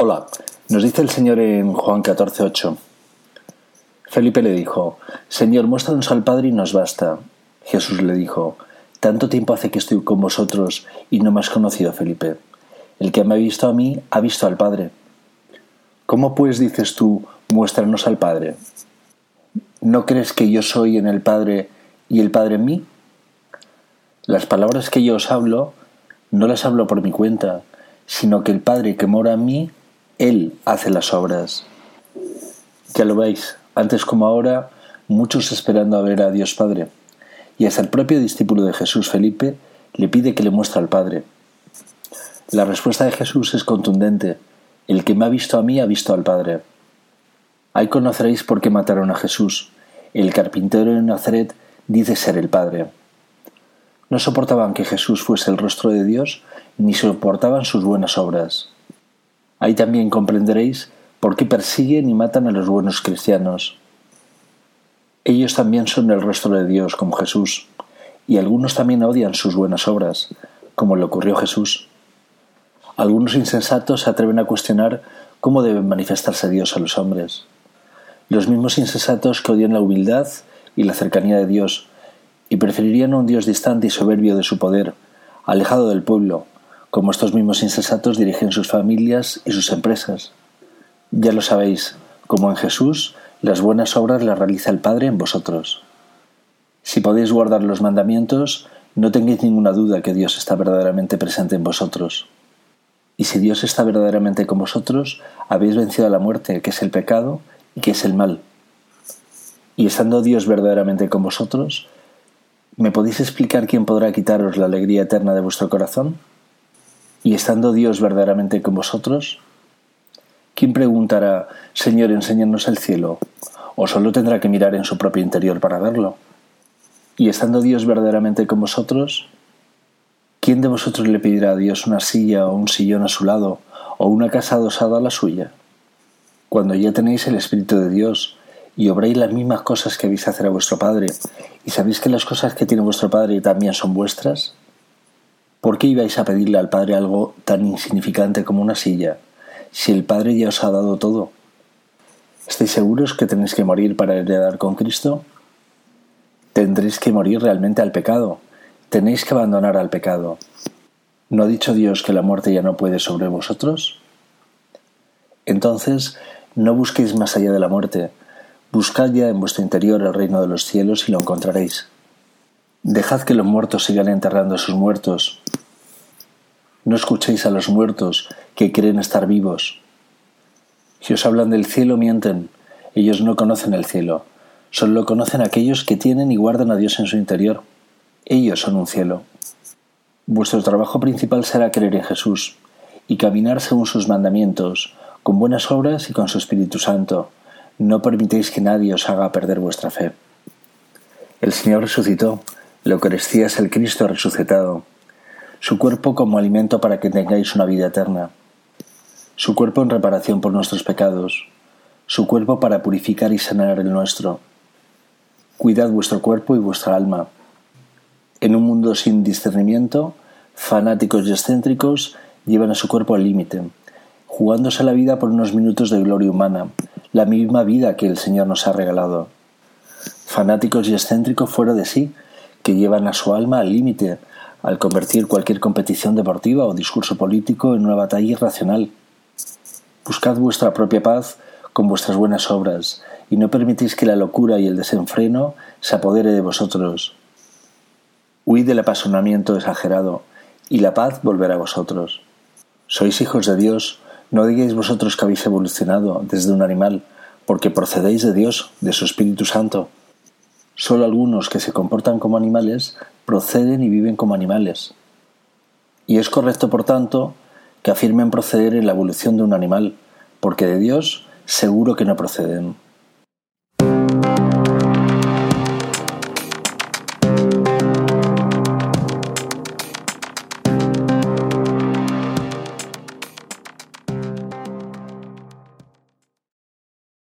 Hola, nos dice el Señor en Juan 14:8. Felipe le dijo, Señor, muéstranos al Padre y nos basta. Jesús le dijo, Tanto tiempo hace que estoy con vosotros y no me has conocido, Felipe. El que me ha visto a mí ha visto al Padre. ¿Cómo pues dices tú, muéstranos al Padre? ¿No crees que yo soy en el Padre y el Padre en mí? Las palabras que yo os hablo, no las hablo por mi cuenta, sino que el Padre que mora en mí, Él hace las obras. Ya lo veis, antes como ahora, muchos esperando a ver a Dios Padre. Y hasta el propio discípulo de Jesús, Felipe, le pide que le muestre al Padre. La respuesta de Jesús es contundente. El que me ha visto a mí ha visto al Padre. Ahí conoceréis por qué mataron a Jesús. El carpintero de Nazaret dice ser el Padre. No soportaban que Jesús fuese el rostro de Dios, ni soportaban sus buenas obras. Ahí también comprenderéis por qué persiguen y matan a los buenos cristianos. Ellos también son el rostro de Dios, como Jesús, y algunos también odian sus buenas obras, como le ocurrió Jesús. Algunos insensatos se atreven a cuestionar cómo debe manifestarse Dios a los hombres. Los mismos insensatos que odian la humildad y la cercanía de Dios, y preferirían a un Dios distante y soberbio de su poder, alejado del pueblo, como estos mismos insensatos dirigen sus familias y sus empresas. Ya lo sabéis, como en Jesús, las buenas obras las realiza el Padre en vosotros. Si podéis guardar los mandamientos, no tengáis ninguna duda que Dios está verdaderamente presente en vosotros. Y si Dios está verdaderamente con vosotros, habéis vencido a la muerte, que es el pecado y que es el mal. Y estando Dios verdaderamente con vosotros, ¿Me podéis explicar quién podrá quitaros la alegría eterna de vuestro corazón? Y estando Dios verdaderamente con vosotros, ¿quién preguntará, Señor, enséñanos el cielo? ¿O solo tendrá que mirar en su propio interior para verlo? Y estando Dios verdaderamente con vosotros, ¿quién de vosotros le pedirá a Dios una silla o un sillón a su lado, o una casa adosada a la suya? Cuando ya tenéis el Espíritu de Dios, y obréis las mismas cosas que habéis hacer a vuestro Padre, y sabéis que las cosas que tiene vuestro Padre también son vuestras, ¿por qué ibais a pedirle al Padre algo tan insignificante como una silla, si el Padre ya os ha dado todo? ¿Estáis seguros que tenéis que morir para heredar con Cristo? Tendréis que morir realmente al pecado, tenéis que abandonar al pecado. ¿No ha dicho Dios que la muerte ya no puede sobre vosotros? Entonces, no busquéis más allá de la muerte, Buscad ya en vuestro interior el reino de los cielos y lo encontraréis. Dejad que los muertos sigan enterrando a sus muertos. No escuchéis a los muertos que creen estar vivos. Si os hablan del cielo, mienten. Ellos no conocen el cielo. Solo conocen aquellos que tienen y guardan a Dios en su interior. Ellos son un cielo. Vuestro trabajo principal será creer en Jesús y caminar según sus mandamientos, con buenas obras y con su Espíritu Santo no permitéis que nadie os haga perder vuestra fe. El Señor resucitó, la Eucaristía es el Cristo resucitado, su cuerpo como alimento para que tengáis una vida eterna, su cuerpo en reparación por nuestros pecados, su cuerpo para purificar y sanar el nuestro. Cuidad vuestro cuerpo y vuestra alma. En un mundo sin discernimiento, fanáticos y excéntricos llevan a su cuerpo al límite, jugándose la vida por unos minutos de gloria humana, la misma vida que el Señor nos ha regalado. Fanáticos y excéntricos fuera de sí, que llevan a su alma al límite al convertir cualquier competición deportiva o discurso político en una batalla irracional. Buscad vuestra propia paz con vuestras buenas obras, y no permitís que la locura y el desenfreno se apodere de vosotros. Huid del apasionamiento exagerado, y la paz volverá a vosotros. Sois hijos de Dios, no digáis vosotros que habéis evolucionado desde un animal, porque procedéis de Dios, de su Espíritu Santo. Solo algunos que se comportan como animales proceden y viven como animales. Y es correcto, por tanto, que afirmen proceder en la evolución de un animal, porque de Dios seguro que no proceden.